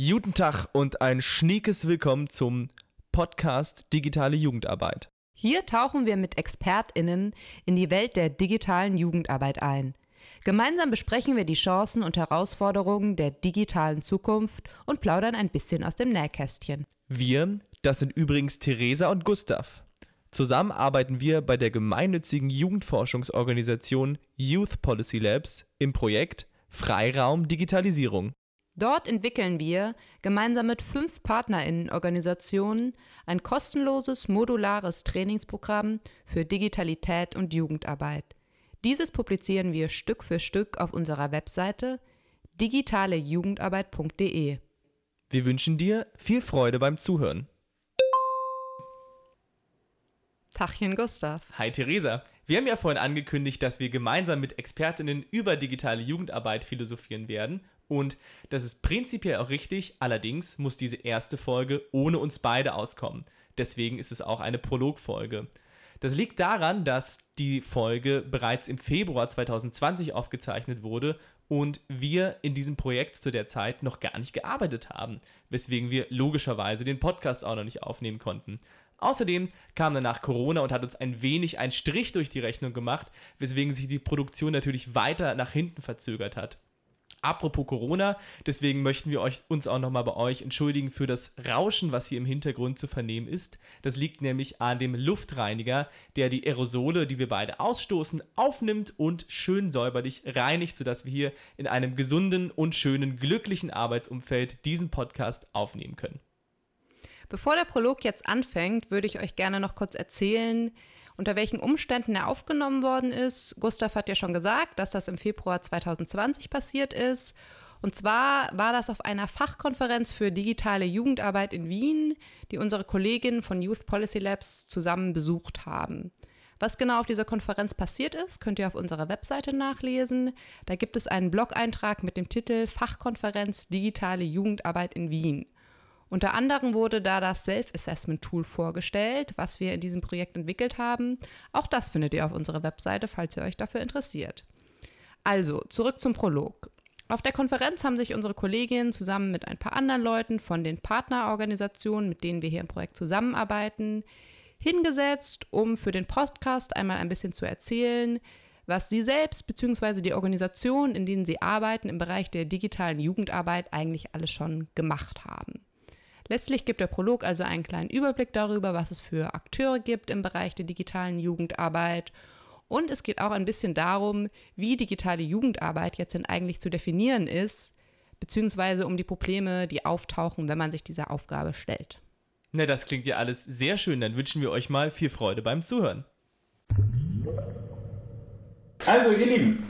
Guten Tag und ein schniekes Willkommen zum Podcast Digitale Jugendarbeit. Hier tauchen wir mit ExpertInnen in die Welt der digitalen Jugendarbeit ein. Gemeinsam besprechen wir die Chancen und Herausforderungen der digitalen Zukunft und plaudern ein bisschen aus dem Nähkästchen. Wir, das sind übrigens Theresa und Gustav. Zusammen arbeiten wir bei der gemeinnützigen Jugendforschungsorganisation Youth Policy Labs im Projekt Freiraum Digitalisierung. Dort entwickeln wir gemeinsam mit fünf Partnerinnenorganisationen ein kostenloses modulares Trainingsprogramm für Digitalität und Jugendarbeit. Dieses publizieren wir Stück für Stück auf unserer Webseite digitalejugendarbeit.de. Wir wünschen dir viel Freude beim Zuhören. Tachchen Gustav. Hi Theresa. Wir haben ja vorhin angekündigt, dass wir gemeinsam mit Expertinnen über digitale Jugendarbeit philosophieren werden und das ist prinzipiell auch richtig, allerdings muss diese erste Folge ohne uns beide auskommen. Deswegen ist es auch eine Prologfolge. Das liegt daran, dass die Folge bereits im Februar 2020 aufgezeichnet wurde und wir in diesem Projekt zu der Zeit noch gar nicht gearbeitet haben, weswegen wir logischerweise den Podcast auch noch nicht aufnehmen konnten. Außerdem kam danach Corona und hat uns ein wenig einen Strich durch die Rechnung gemacht, weswegen sich die Produktion natürlich weiter nach hinten verzögert hat. Apropos Corona, deswegen möchten wir euch, uns auch nochmal bei euch entschuldigen für das Rauschen, was hier im Hintergrund zu vernehmen ist. Das liegt nämlich an dem Luftreiniger, der die Aerosole, die wir beide ausstoßen, aufnimmt und schön säuberlich reinigt, sodass wir hier in einem gesunden und schönen, glücklichen Arbeitsumfeld diesen Podcast aufnehmen können. Bevor der Prolog jetzt anfängt, würde ich euch gerne noch kurz erzählen, unter welchen Umständen er aufgenommen worden ist. Gustav hat ja schon gesagt, dass das im Februar 2020 passiert ist. Und zwar war das auf einer Fachkonferenz für digitale Jugendarbeit in Wien, die unsere Kolleginnen von Youth Policy Labs zusammen besucht haben. Was genau auf dieser Konferenz passiert ist, könnt ihr auf unserer Webseite nachlesen. Da gibt es einen Blog-Eintrag mit dem Titel Fachkonferenz Digitale Jugendarbeit in Wien. Unter anderem wurde da das Self-Assessment-Tool vorgestellt, was wir in diesem Projekt entwickelt haben. Auch das findet ihr auf unserer Webseite, falls ihr euch dafür interessiert. Also, zurück zum Prolog. Auf der Konferenz haben sich unsere Kolleginnen zusammen mit ein paar anderen Leuten von den Partnerorganisationen, mit denen wir hier im Projekt zusammenarbeiten, hingesetzt, um für den Podcast einmal ein bisschen zu erzählen, was sie selbst bzw. die Organisationen, in denen sie arbeiten, im Bereich der digitalen Jugendarbeit eigentlich alles schon gemacht haben. Letztlich gibt der Prolog also einen kleinen Überblick darüber, was es für Akteure gibt im Bereich der digitalen Jugendarbeit. Und es geht auch ein bisschen darum, wie digitale Jugendarbeit jetzt denn eigentlich zu definieren ist, beziehungsweise um die Probleme, die auftauchen, wenn man sich dieser Aufgabe stellt. Na, das klingt ja alles sehr schön. Dann wünschen wir euch mal viel Freude beim Zuhören. Also, ihr Lieben,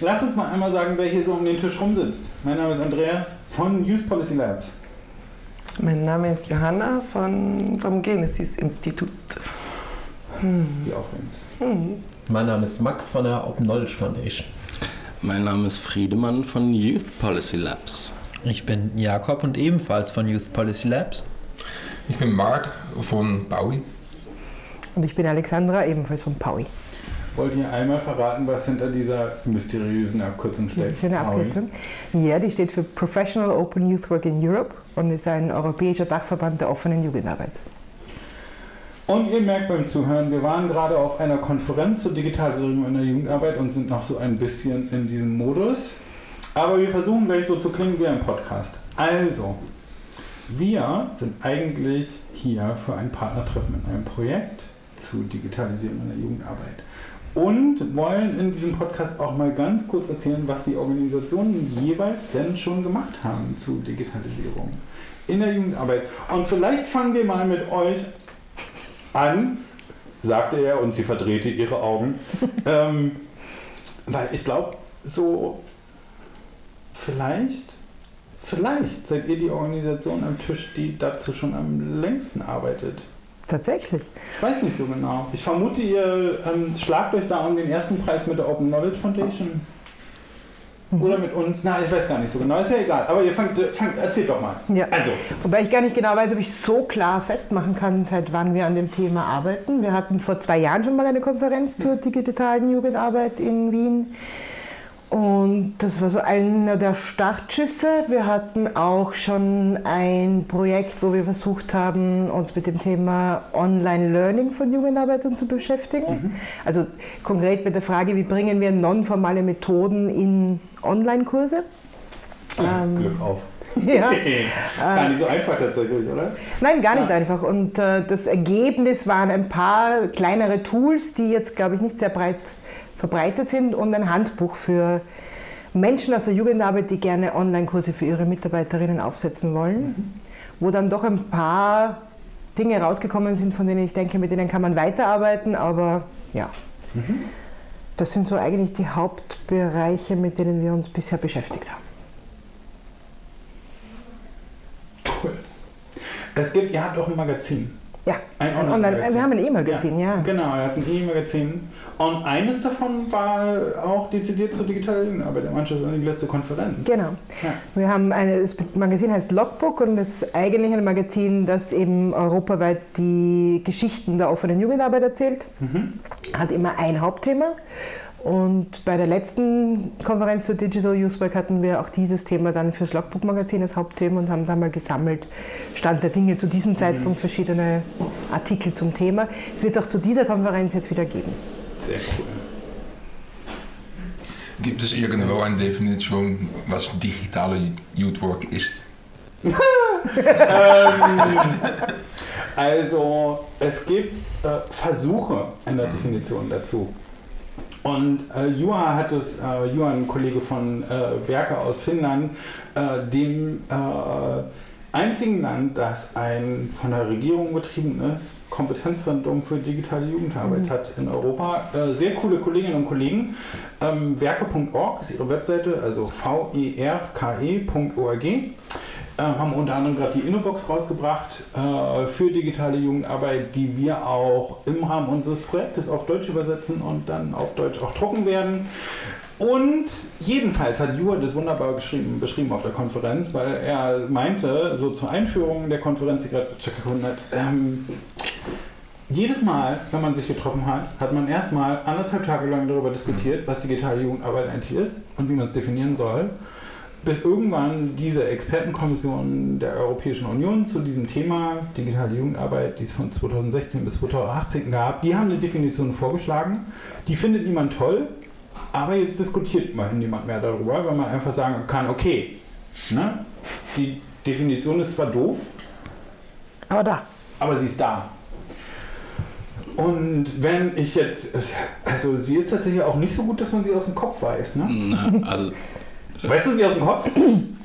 lasst uns mal einmal sagen, wer hier so um den Tisch rumsitzt. Mein Name ist Andreas von Youth Policy Labs. Mein Name ist Johanna von, vom Genesis-Institut. Hm. Wie aufregend. Hm. Mein Name ist Max von der Open Knowledge Foundation. Mein Name ist Friedemann von Youth Policy Labs. Ich bin Jakob und ebenfalls von Youth Policy Labs. Ich bin Marc von Paui. Und ich bin Alexandra, ebenfalls von Paui. Wollt ihr einmal verraten, was hinter dieser mysteriösen Abkürzung steht? Schöne Abkürzung. Ja, die steht für Professional Open Youth Work in Europe und ist ein europäischer Dachverband der offenen Jugendarbeit. Und ihr merkt beim Zuhören, wir waren gerade auf einer Konferenz zur Digitalisierung in der Jugendarbeit und sind noch so ein bisschen in diesem Modus. Aber wir versuchen gleich so zu klingen wie ein Podcast. Also, wir sind eigentlich hier für ein Partnertreffen in einem Projekt zu Digitalisierung in der Jugendarbeit und wollen in diesem Podcast auch mal ganz kurz erzählen, was die Organisationen jeweils denn schon gemacht haben zu Digitalisierung in der Jugendarbeit. Und vielleicht fangen wir mal mit euch an, sagte er und sie verdrehte ihre Augen, ähm, weil ich glaube, so vielleicht, vielleicht seid ihr die Organisation am Tisch, die dazu schon am längsten arbeitet. Tatsächlich. Ich weiß nicht so genau. Ich vermute, ihr ähm, schlagt euch da um den ersten Preis mit der Open Knowledge Foundation. Mhm. Oder mit uns? Na, ich weiß gar nicht so genau. Ist ja egal. Aber ihr fangt, fangt erzählt doch mal. Ja. Also. Wobei ich gar nicht genau weiß, ob ich so klar festmachen kann, seit wann wir an dem Thema arbeiten. Wir hatten vor zwei Jahren schon mal eine Konferenz zur digitalen Jugendarbeit in Wien. Und das war so einer der Startschüsse. Wir hatten auch schon ein Projekt, wo wir versucht haben, uns mit dem Thema Online-Learning von Jugendarbeitern zu beschäftigen. Mhm. Also konkret mit der Frage, wie bringen wir nonformale Methoden in Online-Kurse. Ja, ähm, Glück auf. Ja. gar nicht so einfach tatsächlich, oder? Nein, gar nicht ja. einfach. Und äh, das Ergebnis waren ein paar kleinere Tools, die jetzt, glaube ich, nicht sehr breit verbreitet sind und ein Handbuch für Menschen aus der Jugendarbeit, die gerne Online-Kurse für ihre Mitarbeiterinnen aufsetzen wollen, mhm. wo dann doch ein paar Dinge rausgekommen sind, von denen ich denke, mit denen kann man weiterarbeiten, aber ja. Mhm. Das sind so eigentlich die Hauptbereiche, mit denen wir uns bisher beschäftigt haben. Cool. Es gibt, ihr habt auch ein Magazin. Ja, ein Online-Magazin. Wir haben ein E-Magazin, ja. ja. Genau, ihr habt ein E-Magazin. Und eines davon war auch dezidiert zur digitalen Jugendarbeit der Manchester die letzte Konferenz. Genau. Ja. Wir haben eine, das Magazin heißt Logbook und das ist eigentlich ein Magazin, das eben europaweit die Geschichten der offenen Jugendarbeit erzählt. Mhm. Hat immer ein Hauptthema. Und bei der letzten Konferenz zu Digital Youth Work hatten wir auch dieses Thema dann fürs Logbook-Magazin als Hauptthema und haben da mal gesammelt, Stand der Dinge zu diesem Zeitpunkt, mhm. verschiedene Artikel zum Thema. Es wird es auch zu dieser Konferenz jetzt wieder geben. Sehr cool. Gibt es irgendwo eine Definition, was digitale Youth Work ist? ähm, also, es gibt äh, Versuche in der Definition dazu. Und äh, Juha hat es, äh, Juha, ein Kollege von äh, Werke aus Finnland, äh, dem äh, einzigen Land, das ein von der Regierung betriebenes Kompetenzzentrum für digitale Jugendarbeit mhm. hat in Europa. Äh, sehr coole Kolleginnen und Kollegen. Ähm, Werke.org ist ihre Webseite, also verke.org. Äh, haben unter anderem gerade die Innobox rausgebracht äh, für digitale Jugendarbeit, die wir auch im Rahmen unseres Projektes auf Deutsch übersetzen und dann auf Deutsch auch drucken werden. Und jedenfalls hat Jura das wunderbar beschrieben auf der Konferenz, weil er meinte, so zur Einführung der Konferenz, die gerade stattgefunden hat, ähm, jedes Mal, wenn man sich getroffen hat, hat man erstmal anderthalb Tage lang darüber diskutiert, was digitale Jugendarbeit eigentlich ist und wie man es definieren soll bis irgendwann diese Expertenkommission der Europäischen Union zu diesem Thema digitale Jugendarbeit, die es von 2016 bis 2018 gab, die haben eine Definition vorgeschlagen. Die findet niemand toll, aber jetzt diskutiert immerhin niemand mehr darüber, weil man einfach sagen kann, okay, ne, die Definition ist zwar doof, aber da. Aber sie ist da. Und wenn ich jetzt, also sie ist tatsächlich auch nicht so gut, dass man sie aus dem Kopf weiß, ne? Na, also Weißt du sie aus dem Kopf?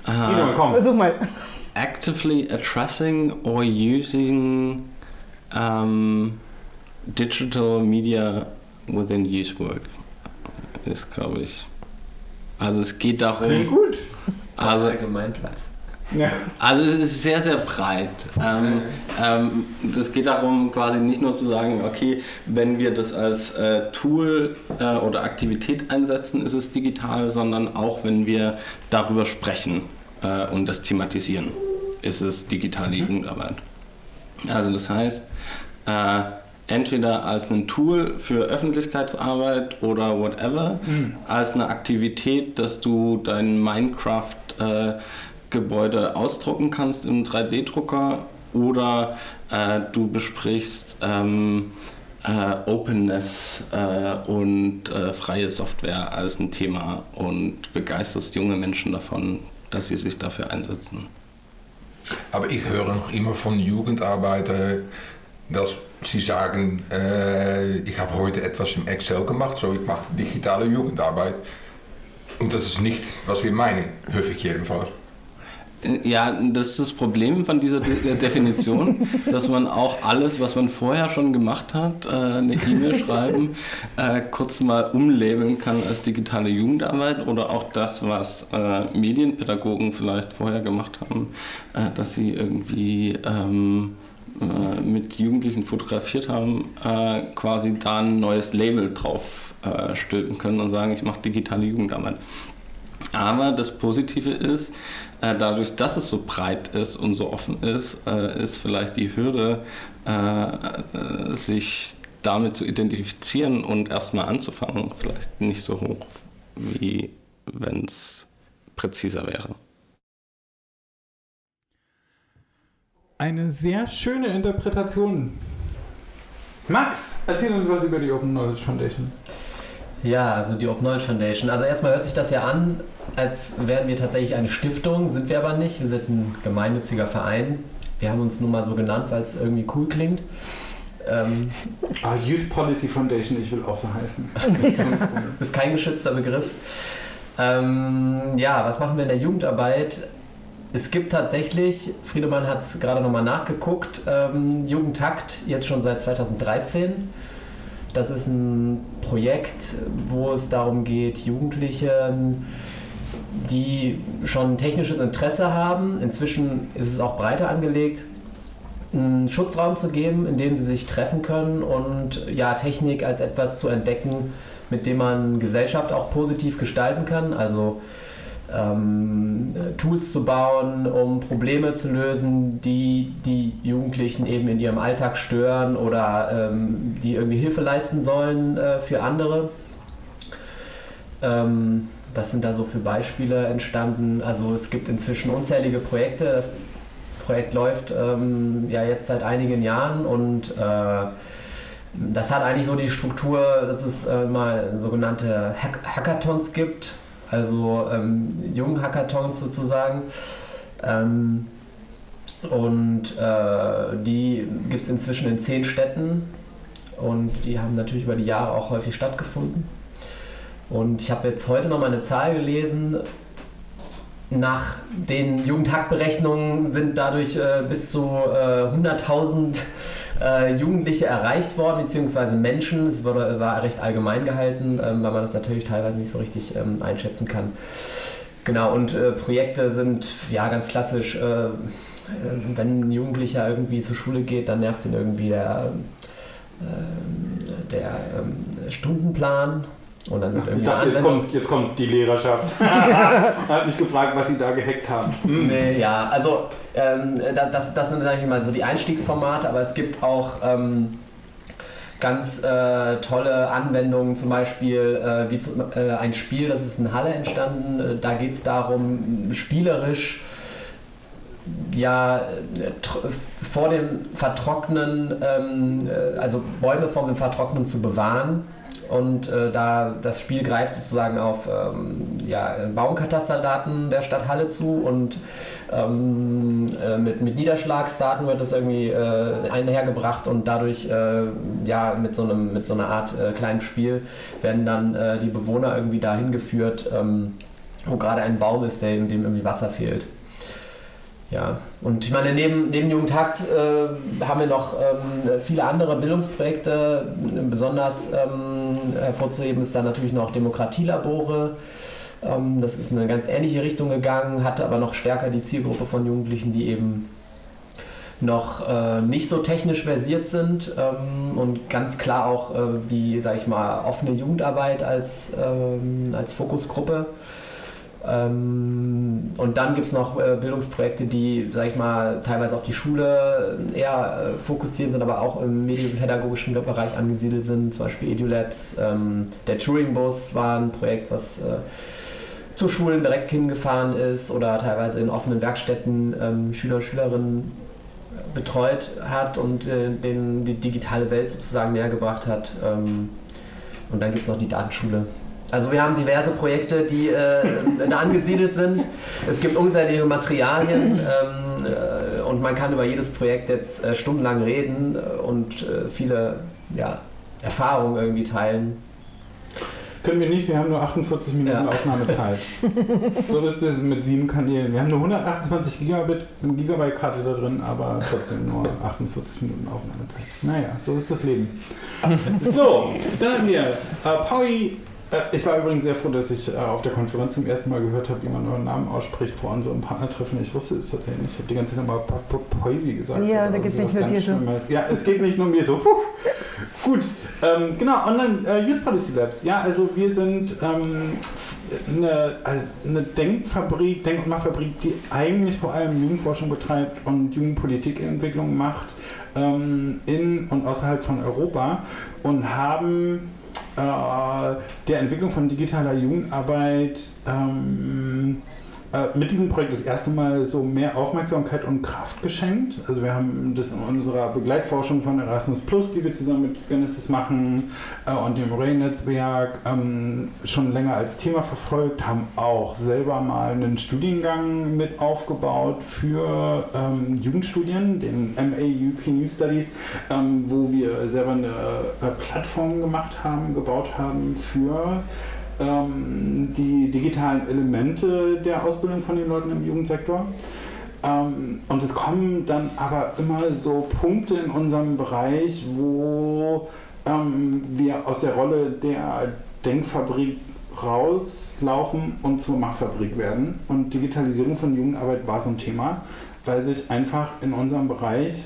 Uh, komm. Versuch mal. Actively addressing or using um, digital media within youth work ist, glaube ich. Also es geht darum. Klingt gut. Also Allgemeinplatz. Ja. Also es ist sehr, sehr breit. Ähm, ähm, das geht darum, quasi nicht nur zu sagen, okay, wenn wir das als äh, Tool äh, oder Aktivität einsetzen, ist es digital, sondern auch wenn wir darüber sprechen äh, und das thematisieren, ist es digitale mhm. Jugendarbeit. Also das heißt, äh, entweder als ein Tool für Öffentlichkeitsarbeit oder whatever, mhm. als eine Aktivität, dass du dein Minecraft äh, ausdrucken kannst im 3D-Drucker oder äh, du besprichst ähm, äh, Openness äh, und äh, freie Software als ein Thema und begeisterst junge Menschen davon, dass sie sich dafür einsetzen. Aber ich höre noch immer von Jugendarbeitern, dass sie sagen, äh, ich habe heute etwas im Excel gemacht, so ich mache digitale Jugendarbeit. Und das ist nicht, was wir meinen, ich jedenfalls. Ja, das ist das Problem von dieser De Definition, dass man auch alles, was man vorher schon gemacht hat, äh, eine E-Mail schreiben, äh, kurz mal umlabeln kann als digitale Jugendarbeit oder auch das, was äh, Medienpädagogen vielleicht vorher gemacht haben, dass sie irgendwie ähm, mit Jugendlichen fotografiert haben, quasi da ein neues Label drauf stülpen können und sagen, ich mache digitale Jugendarbeit. Aber das Positive ist, äh, dadurch, dass es so breit ist und so offen ist, äh, ist vielleicht die Hürde, äh, sich damit zu identifizieren und erstmal anzufangen, vielleicht nicht so hoch wie wenn es präziser wäre. Eine sehr schöne Interpretation. Max, erzähl uns was über die Open Knowledge Foundation. Ja, also die Open Knowledge Foundation. Also erstmal hört sich das ja an, als wären wir tatsächlich eine Stiftung, sind wir aber nicht. Wir sind ein gemeinnütziger Verein. Wir haben uns nun mal so genannt, weil es irgendwie cool klingt. Ähm, ah, Youth Policy Foundation, ich will auch so heißen. ist kein geschützter Begriff. Ähm, ja, was machen wir in der Jugendarbeit? Es gibt tatsächlich, Friedemann hat es gerade nochmal nachgeguckt, ähm, Jugendtakt jetzt schon seit 2013. Das ist ein Projekt, wo es darum geht, Jugendlichen, die schon technisches Interesse haben, inzwischen ist es auch breiter angelegt, einen Schutzraum zu geben, in dem sie sich treffen können und ja, Technik als etwas zu entdecken, mit dem man Gesellschaft auch positiv gestalten kann. Also ähm, Tools zu bauen, um Probleme zu lösen, die die Jugendlichen eben in ihrem Alltag stören oder ähm, die irgendwie Hilfe leisten sollen äh, für andere. Ähm, was sind da so für Beispiele entstanden? Also es gibt inzwischen unzählige Projekte. Das Projekt läuft ähm, ja jetzt seit einigen Jahren und äh, das hat eigentlich so die Struktur, dass es äh, mal sogenannte Hack Hackathons gibt, also ähm, jungen Hackathons sozusagen. Ähm, und äh, die gibt es inzwischen in zehn Städten und die haben natürlich über die Jahre auch häufig stattgefunden. Und ich habe jetzt heute noch mal eine Zahl gelesen. Nach den Jugendhackberechnungen sind dadurch äh, bis zu äh, 100.000 äh, Jugendliche erreicht worden, beziehungsweise Menschen. Es wurde, war recht allgemein gehalten, ähm, weil man das natürlich teilweise nicht so richtig ähm, einschätzen kann. Genau, und äh, Projekte sind ja ganz klassisch, äh, wenn ein Jugendlicher irgendwie zur Schule geht, dann nervt ihn irgendwie der, äh, der ähm, Stundenplan und dann ich dachte, jetzt kommt, jetzt kommt die Lehrerschaft. hat mich gefragt, was sie da gehackt haben. Nee, ja, also ähm, das, das sind, sage ich mal, so die Einstiegsformate, aber es gibt auch ähm, ganz äh, tolle Anwendungen, zum Beispiel äh, wie zu, äh, ein Spiel, das ist in Halle entstanden. Äh, da geht es darum, spielerisch ja vor dem Vertrocknen, ähm, äh, also Bäume vor dem Vertrocknen zu bewahren und äh, da das Spiel greift sozusagen auf ähm, ja, Baumkatasterdaten der Stadt Halle zu und ähm, äh, mit, mit Niederschlagsdaten wird das irgendwie äh, einhergebracht und dadurch äh, ja mit so, einem, mit so einer Art äh, kleinen Spiel werden dann äh, die Bewohner irgendwie dahin geführt, ähm, wo gerade ein Baum ist, der, in dem irgendwie Wasser fehlt. Ja, und ich meine, neben, neben Jugendhakt äh, haben wir noch ähm, viele andere Bildungsprojekte. Besonders ähm, hervorzuheben ist da natürlich noch Demokratielabore. Ähm, das ist in eine ganz ähnliche Richtung gegangen, hatte aber noch stärker die Zielgruppe von Jugendlichen, die eben noch äh, nicht so technisch versiert sind ähm, und ganz klar auch äh, die, sag ich mal, offene Jugendarbeit als, ähm, als Fokusgruppe. Ähm, und dann gibt es noch äh, Bildungsprojekte, die, sag ich mal, teilweise auf die Schule eher äh, fokussiert sind, aber auch im medienpädagogischen Bereich angesiedelt sind, zum Beispiel EduLabs. Ähm, der Touring-Bus war ein Projekt, was äh, zu Schulen direkt hingefahren ist oder teilweise in offenen Werkstätten ähm, Schüler und Schülerinnen betreut hat und äh, den, die digitale Welt sozusagen näher gebracht hat. Und dann gibt es noch die Datenschule, also wir haben diverse Projekte, die äh, da angesiedelt sind. Es gibt unzählige Materialien ähm, äh, und man kann über jedes Projekt jetzt äh, stundenlang reden äh, und äh, viele ja, Erfahrungen irgendwie teilen. Können wir nicht, wir haben nur 48 Minuten ja. Aufnahmezeit. so ist es mit sieben Kanälen. Wir haben nur 128 Gigabit, Gigabyte Karte da drin, aber trotzdem nur 48 Minuten Aufnahmezeit. Naja, so ist das Leben. so, dann haben wir äh, Pauli ich war übrigens sehr froh, dass ich äh, auf der Konferenz zum ersten Mal gehört habe, wie man euren Namen ausspricht vor unserem Partnertreffen. Ich wusste es tatsächlich nicht. Ich habe die ganze Zeit immer Poili gesagt. Ja, da geht es nicht nur dir so. Ja, es geht nicht nur mir so. Puh. Gut, ähm, genau, Online äh, Use Policy Labs. Ja, also wir sind ähm, eine, also eine Denkfabrik, Denk- und Machfabrik, die eigentlich vor allem Jugendforschung betreibt und Jugendpolitikentwicklung macht ähm, in und außerhalb von Europa und haben äh, der Entwicklung von digitaler Jugendarbeit ähm, äh, mit diesem Projekt das erste Mal so mehr Aufmerksamkeit und Kraft geschenkt. Also wir haben das in unserer Begleitforschung von Erasmus Plus, die wir zusammen mit Genesis machen äh, und dem Ray-Netzwerk ähm, schon länger als Thema verfolgt, haben auch selber mal einen Studiengang mit aufgebaut für ähm, Jugendstudien, den MAUP New Studies, ähm, wo wir selber eine äh, Plattform gemacht haben, gebaut haben für ähm, die digitalen Elemente der Ausbildung von den Leuten im Jugendsektor. Ähm, und es kommen dann aber immer so Punkte in unserem Bereich, wo ähm, wir aus der Rolle der Denkfabrik rauslaufen und zur Machfabrik werden. Und Digitalisierung von Jugendarbeit war so ein Thema, weil sich einfach in unserem Bereich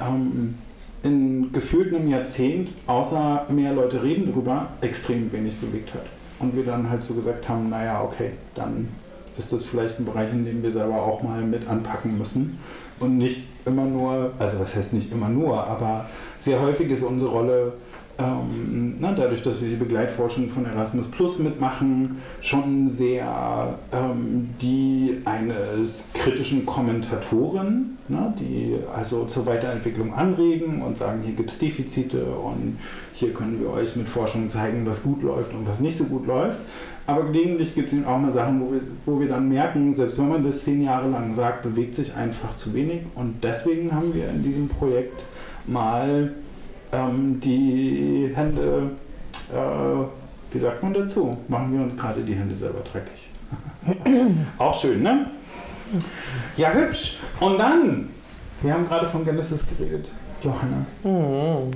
ähm, in gefühlt einem Jahrzehnt, außer mehr Leute reden darüber, extrem wenig bewegt hat. Und wir dann halt so gesagt haben, naja, okay, dann ist das vielleicht ein Bereich, in dem wir selber auch mal mit anpacken müssen. Und nicht immer nur, also was heißt nicht immer nur, aber sehr häufig ist unsere Rolle, ähm, na, dadurch, dass wir die Begleitforschung von Erasmus Plus mitmachen, schon sehr ähm, die eines kritischen Kommentatoren, na, die also zur Weiterentwicklung anregen und sagen, hier gibt es Defizite und hier können wir euch mit Forschung zeigen, was gut läuft und was nicht so gut läuft. Aber gelegentlich gibt es eben auch mal Sachen, wo wir, wo wir dann merken, selbst wenn man das zehn Jahre lang sagt, bewegt sich einfach zu wenig. Und deswegen haben wir in diesem Projekt mal ähm, die Hände, äh, wie sagt man dazu? Machen wir uns gerade die Hände selber dreckig. Auch schön, ne? Ja, hübsch. Und dann, wir haben gerade von Genesis geredet, Johanna. Mhm.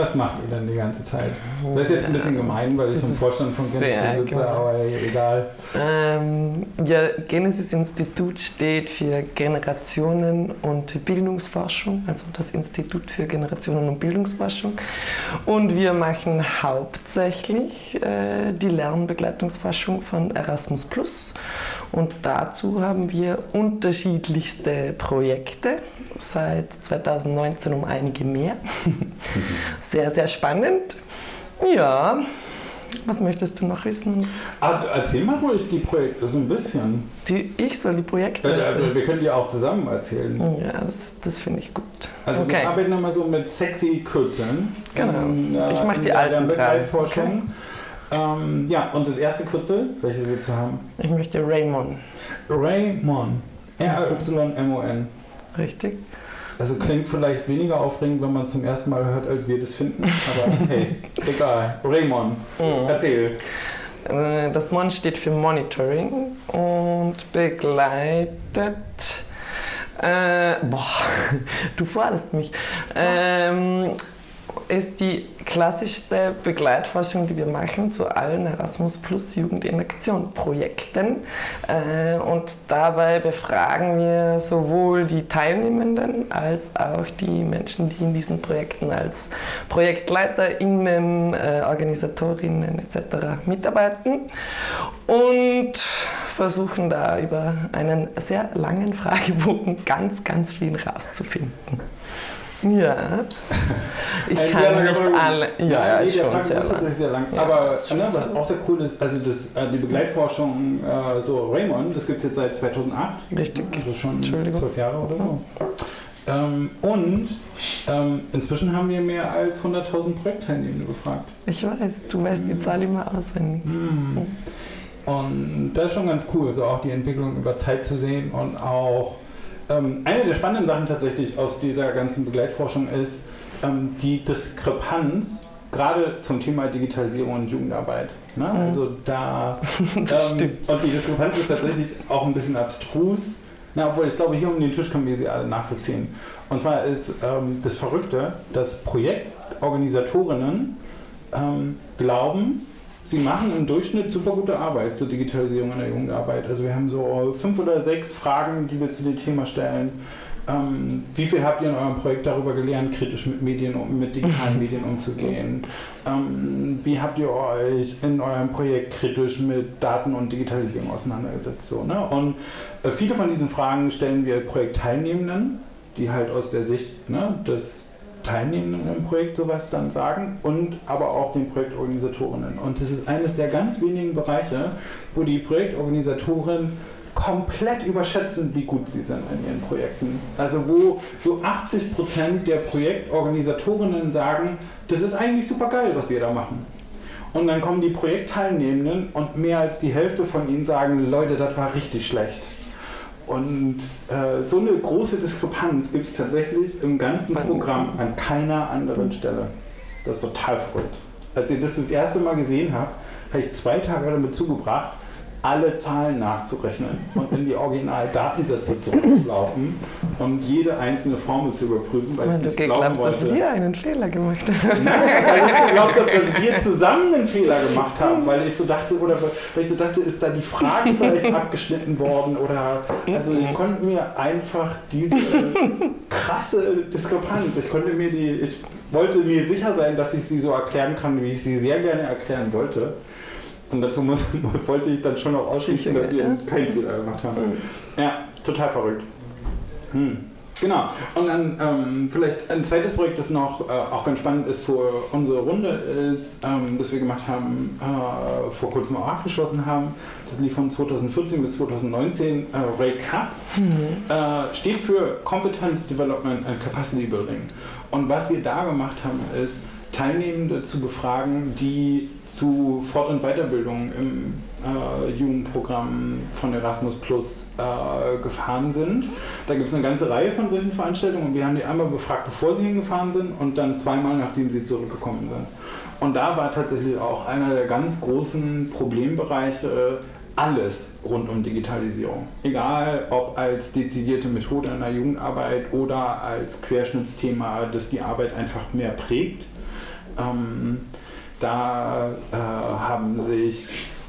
Was macht ihr denn die ganze Zeit? Das ist jetzt ein bisschen gemein, weil ich im Vorstand von Genesis sitze, gemein. aber egal. Ähm, ja, Genesis Institut steht für Generationen und Bildungsforschung, also das Institut für Generationen und Bildungsforschung. Und wir machen hauptsächlich äh, die Lernbegleitungsforschung von Erasmus Plus. Und dazu haben wir unterschiedlichste Projekte, seit 2019 um einige mehr. Sehr, sehr spannend. Ja, was möchtest du noch wissen? Ah, erzähl mal ruhig die Projekte so ein bisschen. Die, ich soll die Projekte erzählen. also, wir können die auch zusammen erzählen. Ja, das, das finde ich gut. Also okay. wir arbeiten immer so mit sexy Kürzeln. Genau. In, äh, Ich mach in die alten Begleitforschung. Ähm, ja, und das erste Kürzel, welches willst du haben? Ich möchte Raymond. Raymon. R-Y-M-O-N. Richtig? Also klingt vielleicht weniger aufregend, wenn man es zum ersten Mal hört, als wir das finden. Aber hey, egal. Raymond, Mhm. erzähl. Äh, Das Mon steht für Monitoring und begleitet. Äh, boah, du forderst mich. Ähm, ist die klassischste Begleitforschung, die wir machen zu allen Erasmus Plus Jugend in Aktion Projekten. Äh, und dabei befragen wir sowohl die Teilnehmenden als auch die Menschen, die in diesen Projekten als ProjektleiterInnen, äh, Organisatorinnen etc. mitarbeiten und versuchen da über einen sehr langen Fragebogen ganz, ganz viel rauszufinden. Ja, ich sehr kann langer nicht alle. Ja, ja, nee, ist der schon sehr ist lang. tatsächlich sehr lang. Ja, Aber ist schon ne, was auch sehr cool ist, also das, äh, die Begleitforschung, äh, so Raymond, das gibt es jetzt seit 2008. Richtig. Also schon zwölf Jahre oder so. Ähm, und ähm, inzwischen haben wir mehr als 100.000 Projektteilnehmende befragt. Ich weiß, du weißt die Zahl immer auswendig. Hm. Und das ist schon ganz cool, so auch die Entwicklung über Zeit zu sehen und auch ähm, eine der spannenden Sachen tatsächlich aus dieser ganzen Begleitforschung ist ähm, die Diskrepanz gerade zum Thema Digitalisierung und Jugendarbeit. Ne? Mhm. Also da Das ähm, stimmt. und die Diskrepanz ist tatsächlich auch ein bisschen abstrus. Na, obwohl ich glaube, hier um den Tisch können wir sie alle nachvollziehen. Und zwar ist ähm, das Verrückte, dass Projektorganisatorinnen ähm, glauben, sie machen im Durchschnitt super gute Arbeit zur Digitalisierung in der Jugendarbeit. Also wir haben so fünf oder sechs Fragen, die wir zu dem Thema stellen. Ähm, wie viel habt ihr in eurem Projekt darüber gelernt, kritisch mit Medien, mit digitalen Medien umzugehen? Ähm, wie habt ihr euch in eurem Projekt kritisch mit Daten und Digitalisierung auseinandergesetzt? So, ne? Und äh, viele von diesen Fragen stellen wir Projektteilnehmenden, die halt aus der Sicht ne, des Teilnehmenden im Projekt sowas dann sagen und aber auch den Projektorganisatorinnen. Und das ist eines der ganz wenigen Bereiche, wo die Projektorganisatoren komplett überschätzen, wie gut sie sind in ihren Projekten. Also wo so 80 Prozent der Projektorganisatorinnen sagen, das ist eigentlich super geil, was wir da machen. Und dann kommen die Projektteilnehmenden und mehr als die Hälfte von ihnen sagen, Leute, das war richtig schlecht. Und äh, so eine große Diskrepanz gibt es tatsächlich im ganzen Programm an keiner anderen Stelle. Das ist total verrückt. Als ich das das erste Mal gesehen habe, habe ich zwei Tage damit zugebracht, alle Zahlen nachzurechnen und in die Originaldatensätze zurückzulaufen und jede einzelne Formel zu überprüfen, weil ich nicht glauben geglaubt, wollte. dass wir einen Fehler gemacht haben. Nein, weil ich geglaubt habe, dass wir zusammen einen Fehler gemacht haben, weil ich so dachte, oder weil ich so dachte, ist da die Frage vielleicht abgeschnitten worden oder also ich konnte mir einfach diese krasse Diskrepanz, ich konnte mir die, ich wollte mir sicher sein, dass ich sie so erklären kann, wie ich sie sehr gerne erklären wollte. Und dazu muss, wollte ich dann schon auch ausschließen, dass wir keinen Fehler gemacht haben. Ja, total verrückt. Hm. Genau. Und dann ähm, vielleicht ein zweites Projekt, das noch äh, auch ganz spannend ist für unsere Runde, ist, ähm, das wir gemacht haben, äh, vor kurzem auch abgeschlossen haben. Das lief von 2014 bis 2019. Äh, RACAP äh, steht für Competence Development and Capacity Building. Und was wir da gemacht haben, ist, Teilnehmende zu befragen, die zu Fort- und Weiterbildung im äh, Jugendprogramm von Erasmus Plus äh, gefahren sind. Da gibt es eine ganze Reihe von solchen Veranstaltungen und wir haben die einmal befragt, bevor sie hingefahren sind und dann zweimal, nachdem sie zurückgekommen sind. Und da war tatsächlich auch einer der ganz großen Problembereiche alles rund um Digitalisierung. Egal ob als dezidierte Methode in der Jugendarbeit oder als Querschnittsthema, das die Arbeit einfach mehr prägt. Ähm, da äh, haben sich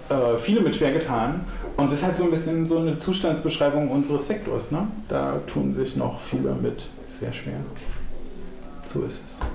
äh, viele mit schwer getan. Und das ist halt so ein bisschen so eine Zustandsbeschreibung unseres Sektors. Ne? Da tun sich noch viele mit sehr schwer. So ist es.